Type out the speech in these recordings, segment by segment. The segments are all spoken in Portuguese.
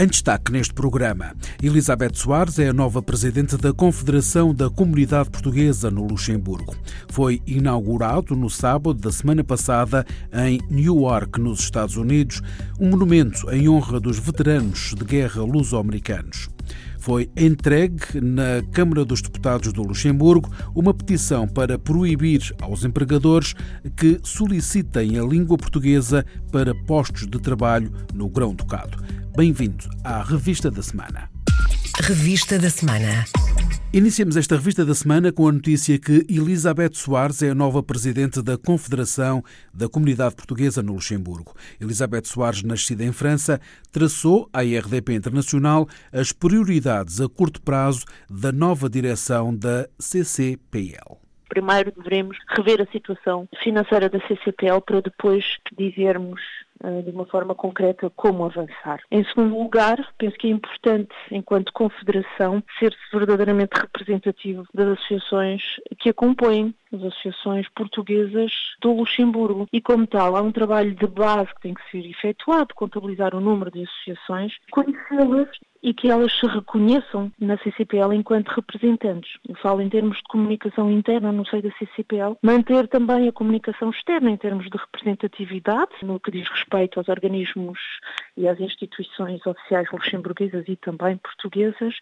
Em destaque neste programa, Elizabeth Soares é a nova presidente da Confederação da Comunidade Portuguesa no Luxemburgo. Foi inaugurado no sábado da semana passada em Newark, nos Estados Unidos, um monumento em honra dos veteranos de guerra luso-americanos foi entregue na Câmara dos Deputados do Luxemburgo uma petição para proibir aos empregadores que solicitem a língua portuguesa para postos de trabalho no Grão-Ducado. Bem-vindo à Revista da Semana. Revista da Semana. Iniciamos esta revista da semana com a notícia que Elizabeth Soares é a nova presidente da Confederação da Comunidade Portuguesa no Luxemburgo. Elizabeth Soares, nascida em França, traçou à IRDP Internacional as prioridades a curto prazo da nova direção da CCPL. Primeiro devemos rever a situação financeira da CCPL para depois dizermos de uma forma concreta como avançar. Em segundo lugar, penso que é importante, enquanto confederação, ser-se verdadeiramente representativo das associações que a compõem, as associações portuguesas do Luxemburgo. E, como tal, há um trabalho de base que tem que ser efetuado, contabilizar o número de associações, conhecê-las e que elas se reconheçam na CCPL enquanto representantes. Eu falo em termos de comunicação interna no seio da CCPL, manter também a comunicação externa em termos de representatividade, no que diz respeito aos organismos e às instituições oficiais luxemburguesas e também portuguesas,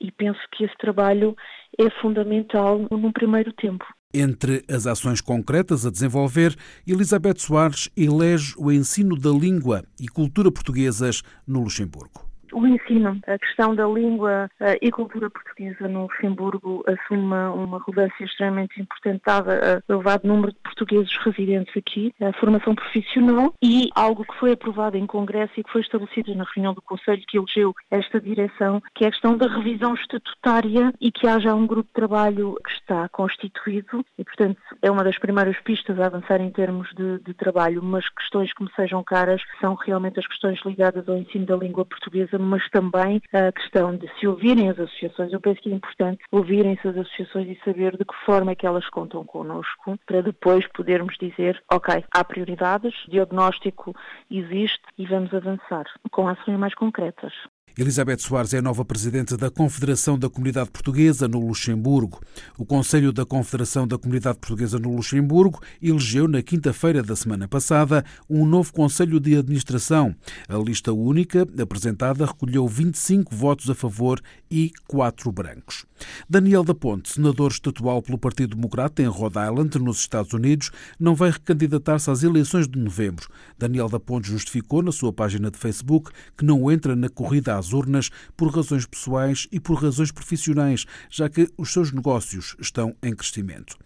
e penso que esse trabalho é fundamental num primeiro tempo. Entre as ações concretas a desenvolver, Elizabeth Soares elege o ensino da língua e cultura portuguesas no Luxemburgo. O ensino, a questão da língua uh, e cultura portuguesa no Luxemburgo assume uma, relevância extremamente importante, dada a elevado número de portugueses residentes aqui, a formação profissional e algo que foi aprovado em Congresso e que foi estabelecido na reunião do Conselho que elegeu esta direção, que é a questão da revisão estatutária e que haja um grupo de trabalho que está constituído e, portanto, é uma das primeiras pistas a avançar em termos de, de trabalho, mas questões que me sejam caras são realmente as questões ligadas ao ensino da língua portuguesa mas também a questão de se ouvirem as associações. Eu penso que é importante ouvirem-se as associações e saber de que forma é que elas contam connosco, para depois podermos dizer, ok, há prioridades, diagnóstico existe e vamos avançar com ações mais concretas. Elizabeth Soares é a nova presidente da Confederação da Comunidade Portuguesa no Luxemburgo. O Conselho da Confederação da Comunidade Portuguesa no Luxemburgo elegeu na quinta-feira da semana passada um novo Conselho de Administração. A lista única apresentada recolheu 25 votos a favor e 4 brancos. Daniel da Ponte, senador estatual pelo Partido Democrata em Rhode Island, nos Estados Unidos, não vai recandidatar-se às eleições de novembro. Daniel da Ponte justificou na sua página de Facebook que não entra na corrida às urnas por razões pessoais e por razões profissionais, já que os seus negócios estão em crescimento.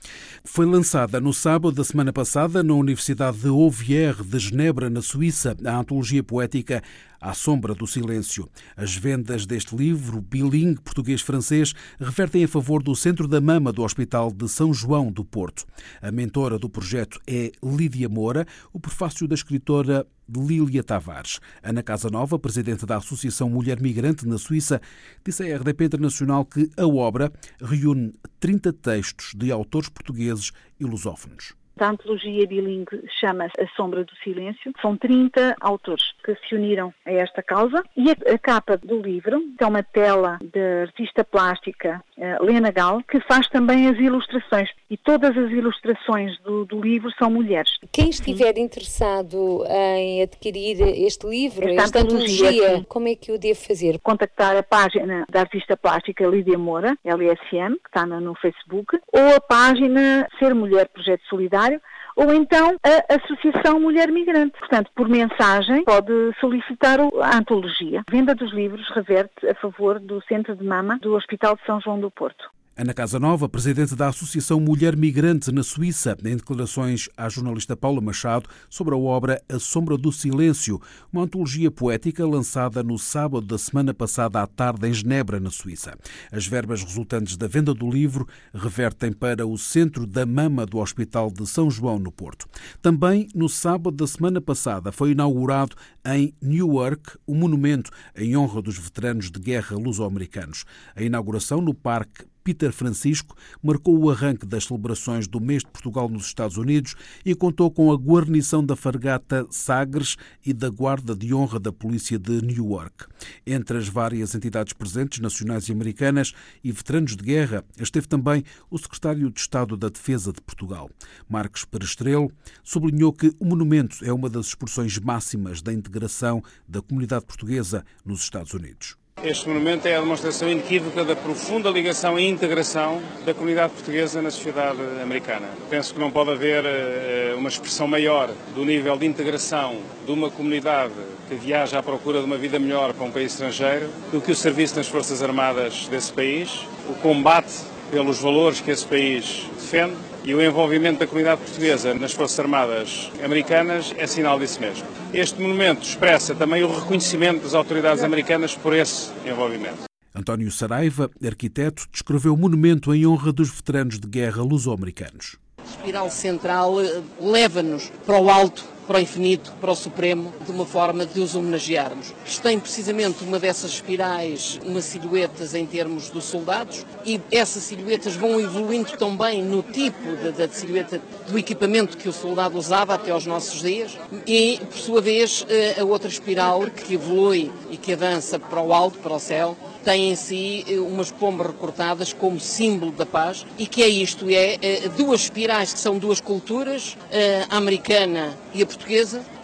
Foi lançada no sábado da semana passada na Universidade de Ouvier de Genebra, na Suíça, a antologia poética à sombra do silêncio. As vendas deste livro, bilingue português-francês, revertem a favor do Centro da Mama do Hospital de São João do Porto. A mentora do projeto é Lídia Moura, o prefácio da escritora Lília Tavares. Ana Casanova, presidente da Associação Mulher Migrante na Suíça, disse à RDP Internacional que a obra reúne 30 textos de autores portugueses e lusófonos da antologia bilingue chama-se A Sombra do Silêncio. São 30 autores que se uniram a esta causa e a, a capa do livro é uma tela da artista plástica uh, Lena Gal, que faz também as ilustrações e todas as ilustrações do, do livro são mulheres. Quem estiver sim. interessado em adquirir este livro, esta, esta antologia, antologia como é que o devo fazer? Contactar a página da artista plástica Lídia Moura, LSM, que está no, no Facebook, ou a página Ser Mulher Projeto Solidário ou então a Associação Mulher Migrante. Portanto, por mensagem, pode solicitar a antologia. Venda dos livros reverte a favor do Centro de Mama do Hospital de São João do Porto. Ana Casanova, presidente da Associação Mulher Migrante na Suíça, em declarações à jornalista Paula Machado sobre a obra A Sombra do Silêncio, uma antologia poética lançada no sábado da semana passada à tarde em Genebra, na Suíça. As verbas resultantes da venda do livro revertem para o Centro da Mama do Hospital de São João, no Porto. Também no sábado da semana passada foi inaugurado em Newark o monumento em honra dos veteranos de guerra luso-americanos. A inauguração no Parque Peter Francisco marcou o arranque das celebrações do mês de Portugal nos Estados Unidos e contou com a guarnição da Fargata Sagres e da Guarda de Honra da Polícia de Newark. Entre as várias entidades presentes, nacionais e americanas, e veteranos de guerra, esteve também o secretário de Estado da Defesa de Portugal. Marcos Perestrelo sublinhou que o monumento é uma das expressões máximas da integração da comunidade portuguesa nos Estados Unidos. Este monumento é a demonstração inequívoca da profunda ligação e integração da comunidade portuguesa na sociedade americana. Penso que não pode haver uh, uma expressão maior do nível de integração de uma comunidade que viaja à procura de uma vida melhor para um país estrangeiro do que o serviço nas Forças Armadas desse país, o combate pelos valores que esse país defende e o envolvimento da comunidade portuguesa nas Forças Armadas americanas é sinal disso mesmo. Este monumento expressa também o reconhecimento das autoridades americanas por esse envolvimento. António Saraiva, arquiteto, descreveu o monumento em honra dos veteranos de guerra luso-americanos. A espiral central eh, leva-nos para o alto para o infinito, para o supremo, de uma forma de os homenagearmos. Isto tem precisamente uma dessas espirais, umas silhuetas em termos dos soldados, e essas silhuetas vão evoluindo também no tipo da silhueta do equipamento que o soldado usava até aos nossos dias, e, por sua vez, eh, a outra espiral que evolui e que avança para o alto, para o céu, tem em si eh, umas pombas recortadas como símbolo da paz e que é isto, é, é duas espirais que são duas culturas, a americana e a portuguesa,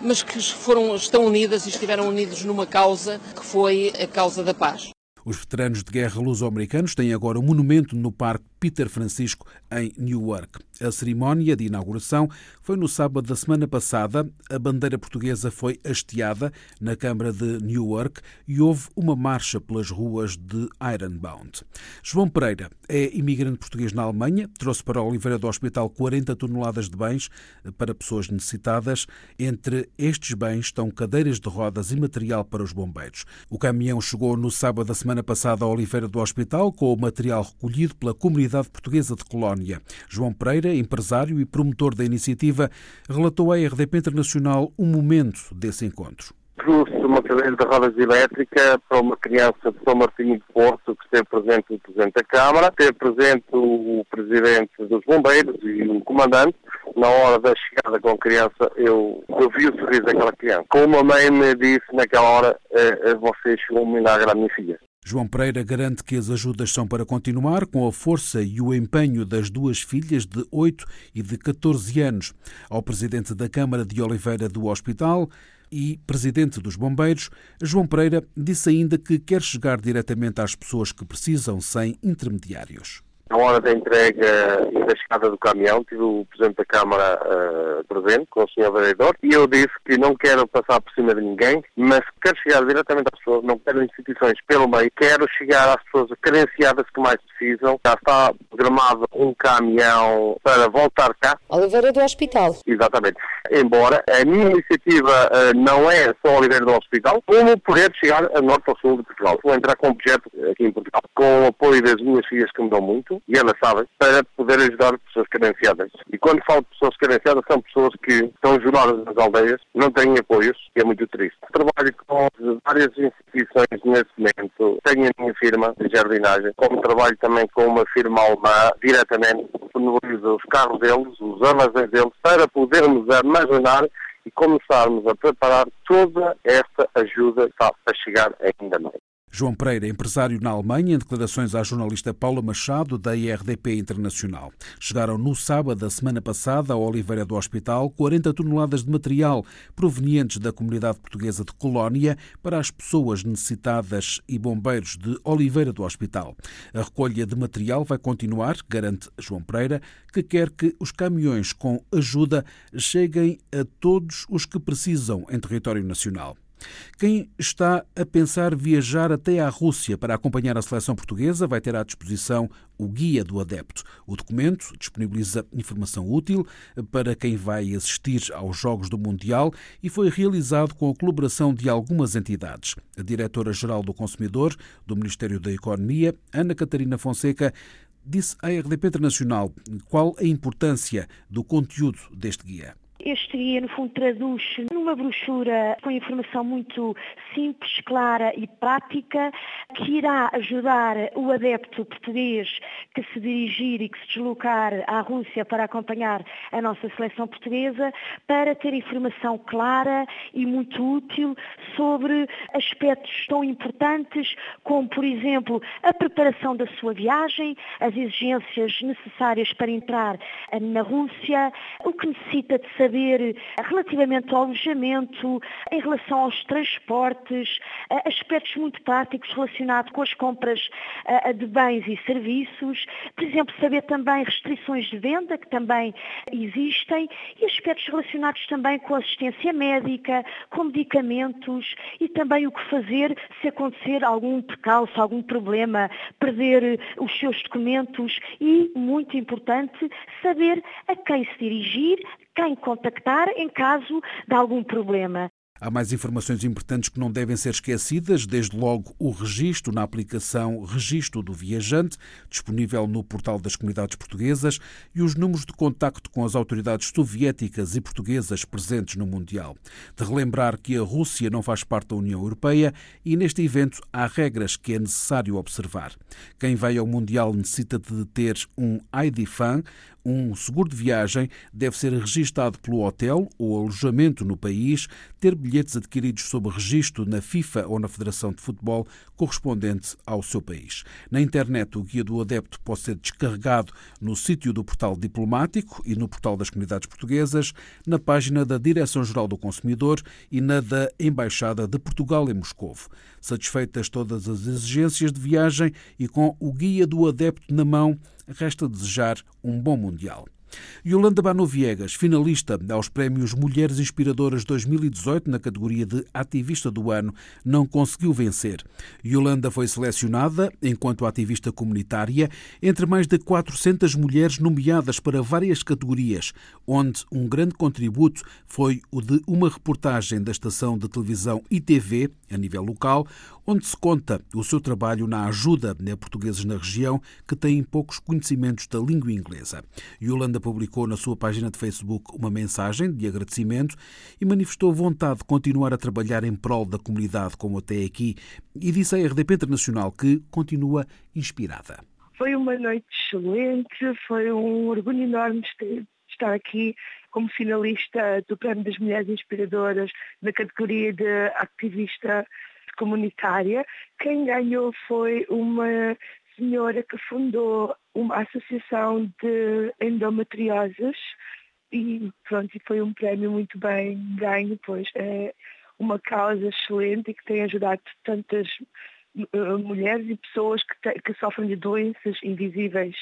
mas que foram, estão unidas e estiveram unidos numa causa que foi a causa da paz. Os veteranos de guerra luso-americanos têm agora um monumento no Parque Peter Francisco, em Newark. A cerimónia de inauguração foi no sábado da semana passada. A bandeira portuguesa foi hasteada na Câmara de Newark e houve uma marcha pelas ruas de Ironbound. João Pereira é imigrante português na Alemanha, trouxe para Oliveira do Hospital 40 toneladas de bens para pessoas necessitadas. Entre estes bens estão cadeiras de rodas e material para os bombeiros. O caminhão chegou no sábado da semana passada a Oliveira do Hospital com o material recolhido pela comunidade Portuguesa de Colónia. João Pereira, empresário e promotor da iniciativa, relatou à RDP Internacional um momento desse encontro trouxe uma cadeira de rodas elétrica para uma criança de São Martinho de Porto, que esteve presente o Presidente da Câmara, esteve presente o Presidente dos Bombeiros e o Comandante. Na hora da chegada com a criança, eu, eu vi o sorriso daquela criança. Como a mãe me disse naquela hora, eh, eh você chegou um milagre à minha filha. João Pereira garante que as ajudas são para continuar com a força e o empenho das duas filhas de 8 e de 14 anos. Ao presidente da Câmara de Oliveira do Hospital e presidente dos Bombeiros, João Pereira disse ainda que quer chegar diretamente às pessoas que precisam sem intermediários. Na hora da entrega e da chegada do caminhão, tive o Presidente da Câmara uh, presente, com o Sr. Vereador, e eu disse que não quero passar por cima de ninguém, mas quero chegar diretamente às pessoas, não quero instituições pelo meio, quero chegar às pessoas carenciadas que mais precisam. Já está programado um caminhão para voltar cá. Oliveira do Hospital. Exatamente. Embora a minha iniciativa uh, não é só Oliveira do Hospital, como poder chegar a norte ao sul de Portugal. Vou entrar com um projeto aqui em Portugal, com o apoio das minhas filhas que me dão muito, e sabem, para poder ajudar pessoas carenciadas. E quando falo de pessoas carenciadas, são pessoas que estão isoladas nas aldeias, não têm apoios, e é muito triste. Trabalho com várias instituições nesse momento, tenho a minha firma de jardinagem, como trabalho também com uma firma alemã, diretamente disponibilizo os carros deles, os armazéns deles, para podermos armazenar e começarmos a preparar toda esta ajuda para chegar ainda mais. João Pereira, empresário na Alemanha, em declarações à jornalista Paula Machado, da IRDP Internacional. Chegaram no sábado da semana passada a Oliveira do Hospital 40 toneladas de material provenientes da comunidade portuguesa de Colónia para as pessoas necessitadas e bombeiros de Oliveira do Hospital. A recolha de material vai continuar, garante João Pereira, que quer que os caminhões com ajuda cheguem a todos os que precisam em território nacional. Quem está a pensar viajar até à Rússia para acompanhar a seleção portuguesa vai ter à disposição o Guia do Adepto. O documento disponibiliza informação útil para quem vai assistir aos Jogos do Mundial e foi realizado com a colaboração de algumas entidades. A Diretora-Geral do Consumidor do Ministério da Economia, Ana Catarina Fonseca, disse à RDP Internacional qual a importância do conteúdo deste guia. Este guia, no fundo, traduz numa brochura com informação muito simples, clara e prática, que irá ajudar o adepto português que se dirigir e que se deslocar à Rússia para acompanhar a nossa seleção portuguesa, para ter informação clara e muito útil sobre aspectos tão importantes como, por exemplo, a preparação da sua viagem, as exigências necessárias para entrar na Rússia, o que necessita de saber saber relativamente ao alojamento, em relação aos transportes, aspectos muito práticos relacionados com as compras de bens e serviços, por exemplo, saber também restrições de venda, que também existem, e aspectos relacionados também com assistência médica, com medicamentos e também o que fazer se acontecer algum percalço, algum problema, perder os seus documentos e, muito importante, saber a quem se dirigir, quem contactar em caso de algum problema. Há mais informações importantes que não devem ser esquecidas, desde logo o registro na aplicação Registro do Viajante, disponível no portal das comunidades portuguesas, e os números de contacto com as autoridades soviéticas e portuguesas presentes no Mundial. De relembrar que a Rússia não faz parte da União Europeia e neste evento há regras que é necessário observar. Quem vai ao Mundial necessita de ter um ID-FAN, um seguro de viagem deve ser registado pelo hotel ou alojamento no país, ter bilhetes adquiridos sob registro na FIFA ou na Federação de Futebol correspondente ao seu país. Na internet, o guia do adepto pode ser descarregado no sítio do portal diplomático e no portal das comunidades portuguesas, na página da Direção-Geral do Consumidor e na da Embaixada de Portugal em Moscou. Satisfeitas todas as exigências de viagem e com o guia do adepto na mão, resta desejar um bom Mundial. Yolanda Bano Viegas, finalista aos Prémios Mulheres Inspiradoras 2018 na categoria de Ativista do Ano, não conseguiu vencer. Yolanda foi selecionada enquanto ativista comunitária entre mais de 400 mulheres nomeadas para várias categorias, onde um grande contributo foi o de uma reportagem da estação de televisão ITV, a nível local, onde se conta o seu trabalho na ajuda a portugueses na região que têm poucos conhecimentos da língua inglesa. Yolanda publicou na sua página de Facebook uma mensagem de agradecimento e manifestou vontade de continuar a trabalhar em prol da comunidade como até aqui e disse à RDP Internacional que continua inspirada. Foi uma noite excelente, foi um orgulho enorme estar aqui como finalista do Prémio das Mulheres Inspiradoras na categoria de ativista comunitária. Quem ganhou foi uma senhora que fundou uma associação de endometrioses e pronto, foi um prémio muito bem ganho, pois é uma causa excelente e que tem ajudado tantas uh, mulheres e pessoas que, te, que sofrem de doenças invisíveis.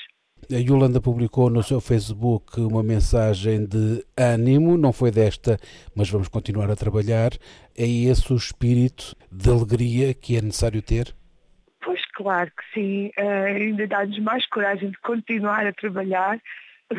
A Yolanda publicou no seu Facebook uma mensagem de ânimo, não foi desta, mas vamos continuar a trabalhar. É esse o espírito de alegria que é necessário ter? Claro que sim, uh, ainda dá-nos mais coragem de continuar a trabalhar,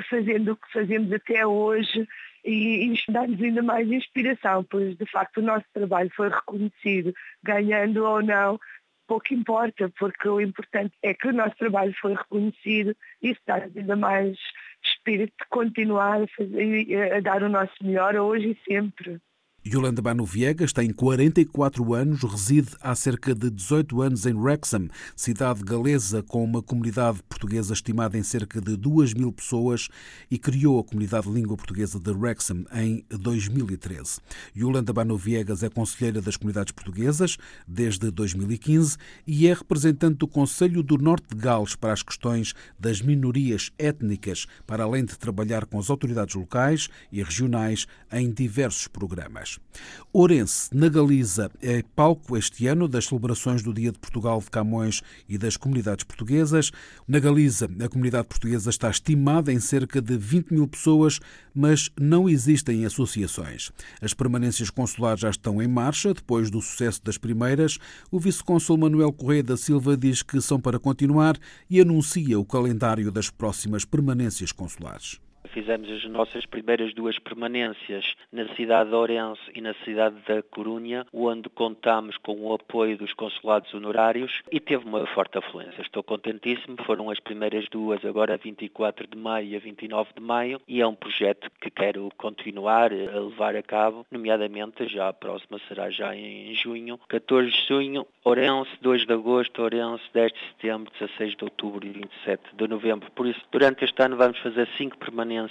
fazendo o que fazemos até hoje e isto dá-nos ainda mais inspiração, pois de facto o nosso trabalho foi reconhecido, ganhando ou não, pouco importa, porque o importante é que o nosso trabalho foi reconhecido e isso dá-nos ainda mais espírito de continuar a, fazer, a dar o nosso melhor hoje e sempre. Yolanda Bano Viegas tem 44 anos, reside há cerca de 18 anos em Wrexham, cidade galesa com uma comunidade portuguesa estimada em cerca de 2 mil pessoas e criou a comunidade de língua portuguesa de Wrexham em 2013. Yolanda Bano Viegas é conselheira das comunidades portuguesas desde 2015 e é representante do Conselho do Norte de Gales para as questões das minorias étnicas, para além de trabalhar com as autoridades locais e regionais em diversos programas. Português. Ourense, na Galiza, é palco este ano das celebrações do Dia de Portugal de Camões e das comunidades portuguesas. Na Galiza, a comunidade portuguesa está estimada em cerca de 20 mil pessoas, mas não existem associações. As permanências consulares já estão em marcha, depois do sucesso das primeiras. O vice-consul Manuel Correia da Silva diz que são para continuar e anuncia o calendário das próximas permanências consulares. Fizemos as nossas primeiras duas permanências na cidade de Ourense e na cidade da Corunha, onde contamos com o apoio dos consulados honorários e teve uma forte afluência. Estou contentíssimo, foram as primeiras duas, agora 24 de maio e a 29 de maio, e é um projeto que quero continuar a levar a cabo, nomeadamente já a próxima será já em junho, 14 de junho, Ourense, 2 de agosto, Ourense, 10 de setembro, 16 de outubro e 27 de novembro. Por isso, durante este ano vamos fazer cinco permanências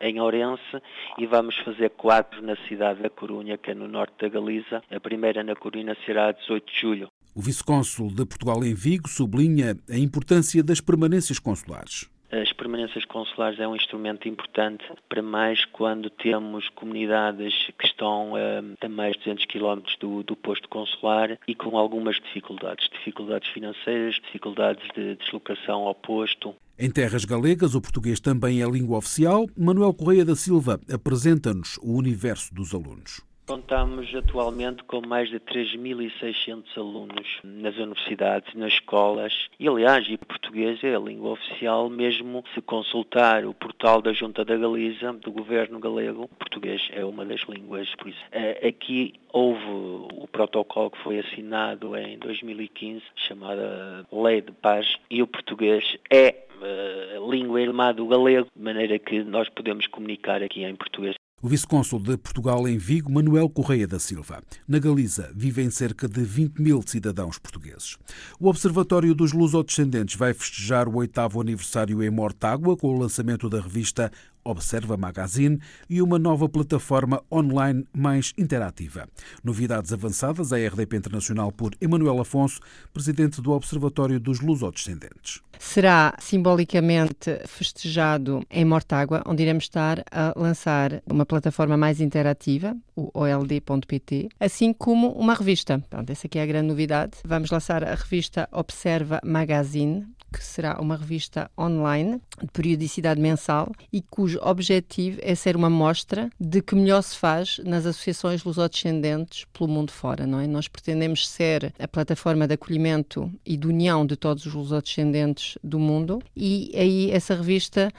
em Ourense e vamos fazer quatro na cidade da Corunha, que é no norte da Galiza. A primeira na Corunha será a 18 de julho. O vice-cônsul de Portugal em Vigo sublinha a importância das permanências consulares. As permanências consulares é um instrumento importante, para mais quando temos comunidades que estão a, a mais de 200 km do, do, posto consular e com algumas dificuldades, dificuldades financeiras, dificuldades de deslocação ao posto. Em terras galegas, o português também é língua oficial. Manuel Correia da Silva apresenta-nos o universo dos alunos. Contamos atualmente com mais de 3.600 alunos nas universidades, nas escolas e, aliás, o português é a língua oficial, mesmo se consultar o portal da Junta da Galiza, do governo galego, português é uma das línguas. Por isso, eh, aqui houve o protocolo que foi assinado em 2015, chamada Lei de Paz, e o português é a língua irmã do galego, de maneira que nós podemos comunicar aqui em português. O vice-cônsul de Portugal em Vigo, Manuel Correia da Silva. Na Galiza vivem cerca de 20 mil cidadãos portugueses. O Observatório dos Lusodescendentes vai festejar o oitavo aniversário em Mortágua com o lançamento da revista Observa Magazine e uma nova plataforma online mais interativa. Novidades avançadas à RDP Internacional por Emanuel Afonso, presidente do Observatório dos Lusodescendentes. Será simbolicamente festejado em Mortágua, onde iremos estar a lançar uma plataforma mais interativa, o old.pt, assim como uma revista. Pronto, essa aqui é a grande novidade. Vamos lançar a revista Observa Magazine, que será uma revista online de periodicidade mensal e cujo objetivo é ser uma mostra de que melhor se faz nas associações lusodescendentes pelo mundo fora, não é? Nós pretendemos ser a plataforma de acolhimento e de união de todos os lusodescendentes do mundo e aí essa revista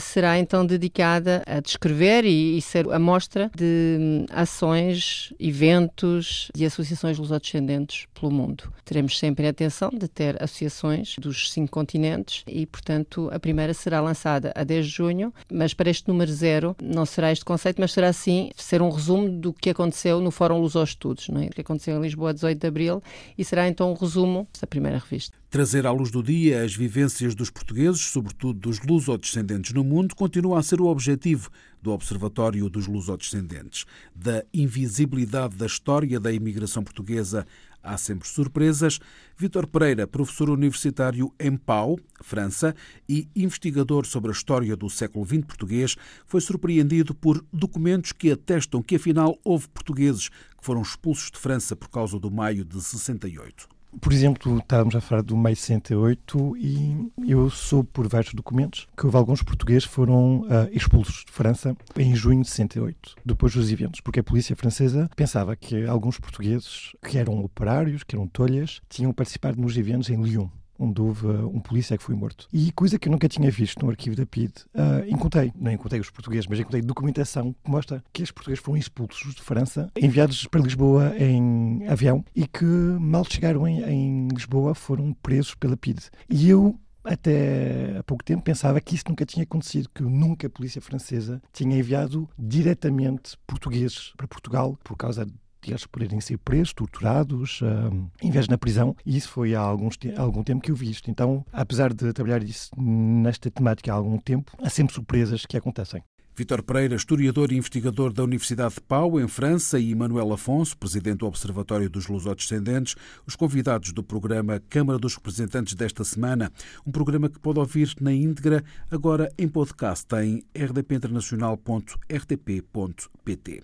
será então dedicada a descrever e, e, ser a mostra de hum, ações, eventos e associações lusodescendentes pelo mundo. Teremos sempre a atenção de ter associações dos cinco continentes e, portanto, a primeira será lançada a 10 de junho, mas para este número zero não será este conceito, mas será sim ser um resumo do que aconteceu no Fórum Luso Estudos, não é? O que aconteceu em Lisboa a 18 de abril e será então um resumo da primeira revista. Trazer à luz do dia as vivências dos portugueses, sobretudo dos lusodescendentes no mundo, continua a ser o objetivo do Observatório dos Lusodescendentes. Da invisibilidade da história da imigração portuguesa há sempre surpresas. Vítor Pereira, professor universitário em Pau, França, e investigador sobre a história do século XX português, foi surpreendido por documentos que atestam que afinal houve portugueses que foram expulsos de França por causa do maio de 68. Por exemplo, estávamos a falar do maio 68 e eu soube por vários documentos que houve alguns portugueses foram uh, expulsos de França em junho de 68, depois dos eventos, porque a polícia francesa pensava que alguns portugueses que eram operários, que eram tolhas, tinham participado nos eventos em Lyon onde houve uh, um polícia que foi morto. E coisa que eu nunca tinha visto no arquivo da PID, uh, encontrei, não encontrei os portugueses, mas encontrei documentação que mostra que os portugueses foram expulsos de França, enviados para Lisboa em avião e que mal chegaram em, em Lisboa foram presos pela PID. E eu até há pouco tempo pensava que isso nunca tinha acontecido, que nunca a polícia francesa tinha enviado diretamente portugueses para Portugal por causa eles poderem ser presos, torturados, uh, em vez na prisão, e isso foi há, alguns há algum tempo que eu vi isto. Então, apesar de trabalhar isso nesta temática há algum tempo, há sempre surpresas que acontecem. Vítor Pereira, historiador e investigador da Universidade de Pau, em França, e Manuel Afonso, presidente do Observatório dos Lusodescendentes, os convidados do programa Câmara dos Representantes desta semana, um programa que pode ouvir na íntegra agora em podcast em rdpinternacional.rtp.pt.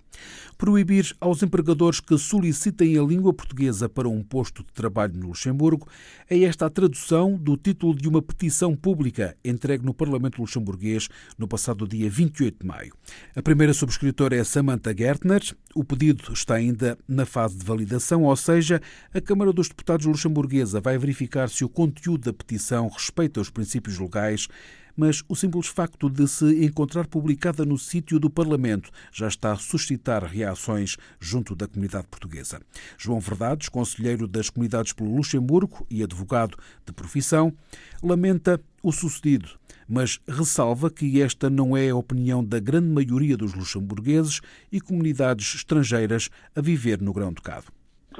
Proibir aos empregadores que solicitem a língua portuguesa para um posto de trabalho no Luxemburgo é esta a tradução do título de uma petição pública entregue no Parlamento luxemburguês no passado dia 28 de maio. A primeira subscritora é Samantha Gertner. O pedido está ainda na fase de validação, ou seja, a Câmara dos Deputados luxemburguesa vai verificar se o conteúdo da petição respeita os princípios legais mas o simples facto de se encontrar publicada no sítio do Parlamento já está a suscitar reações junto da comunidade portuguesa. João Verdades, conselheiro das comunidades pelo Luxemburgo e advogado de profissão, lamenta o sucedido, mas ressalva que esta não é a opinião da grande maioria dos luxemburgueses e comunidades estrangeiras a viver no Grão-Ducado.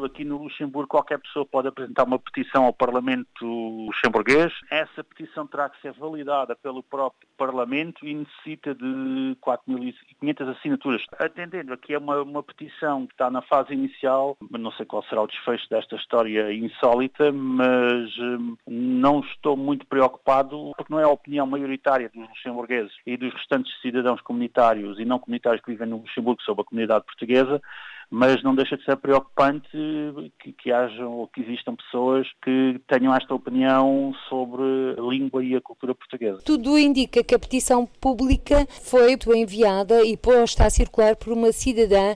Aqui no Luxemburgo, qualquer pessoa pode apresentar uma petição ao Parlamento luxemburguês. Essa petição terá que ser validada pelo próprio Parlamento e necessita de 4.500 assinaturas. Atendendo, aqui é uma, uma petição que está na fase inicial, não sei qual será o desfecho desta história insólita, mas hum, não estou muito preocupado, porque não é a opinião maioritária dos luxemburgueses e dos restantes cidadãos comunitários e não comunitários que vivem no Luxemburgo sobre a comunidade portuguesa, mas não deixa de ser preocupante que, que hajam ou que existam pessoas que tenham esta opinião sobre a língua e a cultura portuguesa. Tudo indica que a petição pública foi enviada e posta a circular por uma cidadã,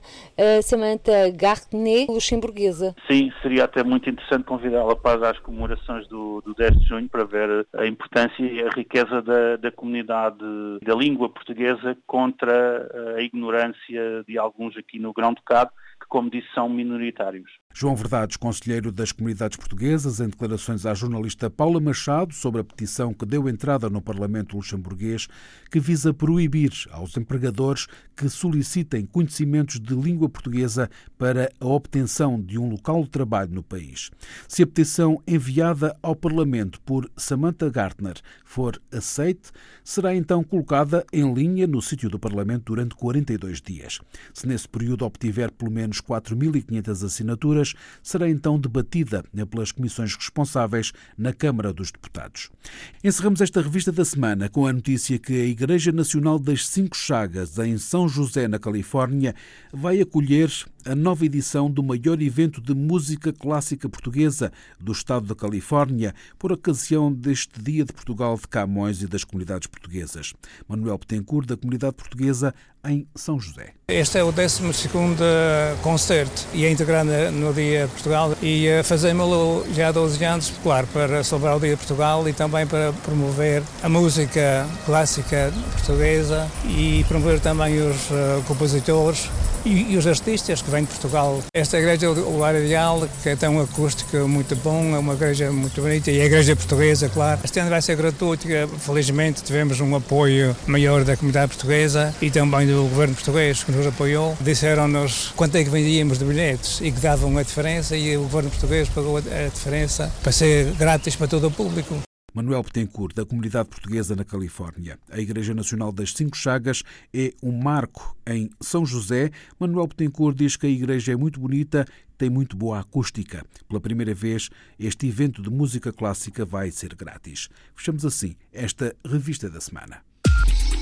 Samantha Gartner, luxemburguesa. Sim, seria até muito interessante convidá-la para as comemorações do, do 10 de junho para ver a importância e a riqueza da, da comunidade da língua portuguesa contra a ignorância de alguns aqui no Grão-Ducado que, como disse, são minoritários. João Verdades, conselheiro das comunidades portuguesas, em declarações à jornalista Paula Machado sobre a petição que deu entrada no Parlamento luxemburguês, que visa proibir aos empregadores que solicitem conhecimentos de língua portuguesa para a obtenção de um local de trabalho no país. Se a petição enviada ao Parlamento por Samantha Gartner for aceite, será então colocada em linha no sítio do Parlamento durante 42 dias. Se nesse período obtiver pelo menos 4.500 assinaturas, será então debatida pelas comissões responsáveis na Câmara dos Deputados. Encerramos esta revista da semana com a notícia que a Igreja Nacional das Cinco Chagas, em São José, na Califórnia, vai acolher a nova edição do maior evento de música clássica portuguesa do estado da Califórnia, por ocasião deste Dia de Portugal de Camões e das comunidades portuguesas. Manuel Betancourt, da comunidade portuguesa em São José. Este é o 12 concerto e é integrado no Dia de Portugal e eh, fazemos-lo já há 12 anos, claro, para celebrar o Dia de Portugal e também para promover a música clássica portuguesa e promover também os uh, compositores e, e, os artistas que vêm de Portugal. Esta igreja é o lar ideal, que é tão acústica muito bom, é uma igreja muito bonita e a igreja portuguesa, claro. Este ano vai ser gratuito, felizmente tivemos um apoio maior da comunidade portuguesa e também do governo português que nos apoiou. Disseram-nos quanto é que vendíamos de bilhetes e que davam a diferença e o governo português pagou a diferença para ser grátis para todo o público. Manuel Betancourt, da comunidade portuguesa na Califórnia. A Igreja Nacional das Cinco Chagas é um marco em São José. Manuel Betancourt diz que a igreja é muito bonita tem muito boa acústica. Pela primeira vez, este evento de música clássica vai ser grátis. Fechamos assim esta revista da semana.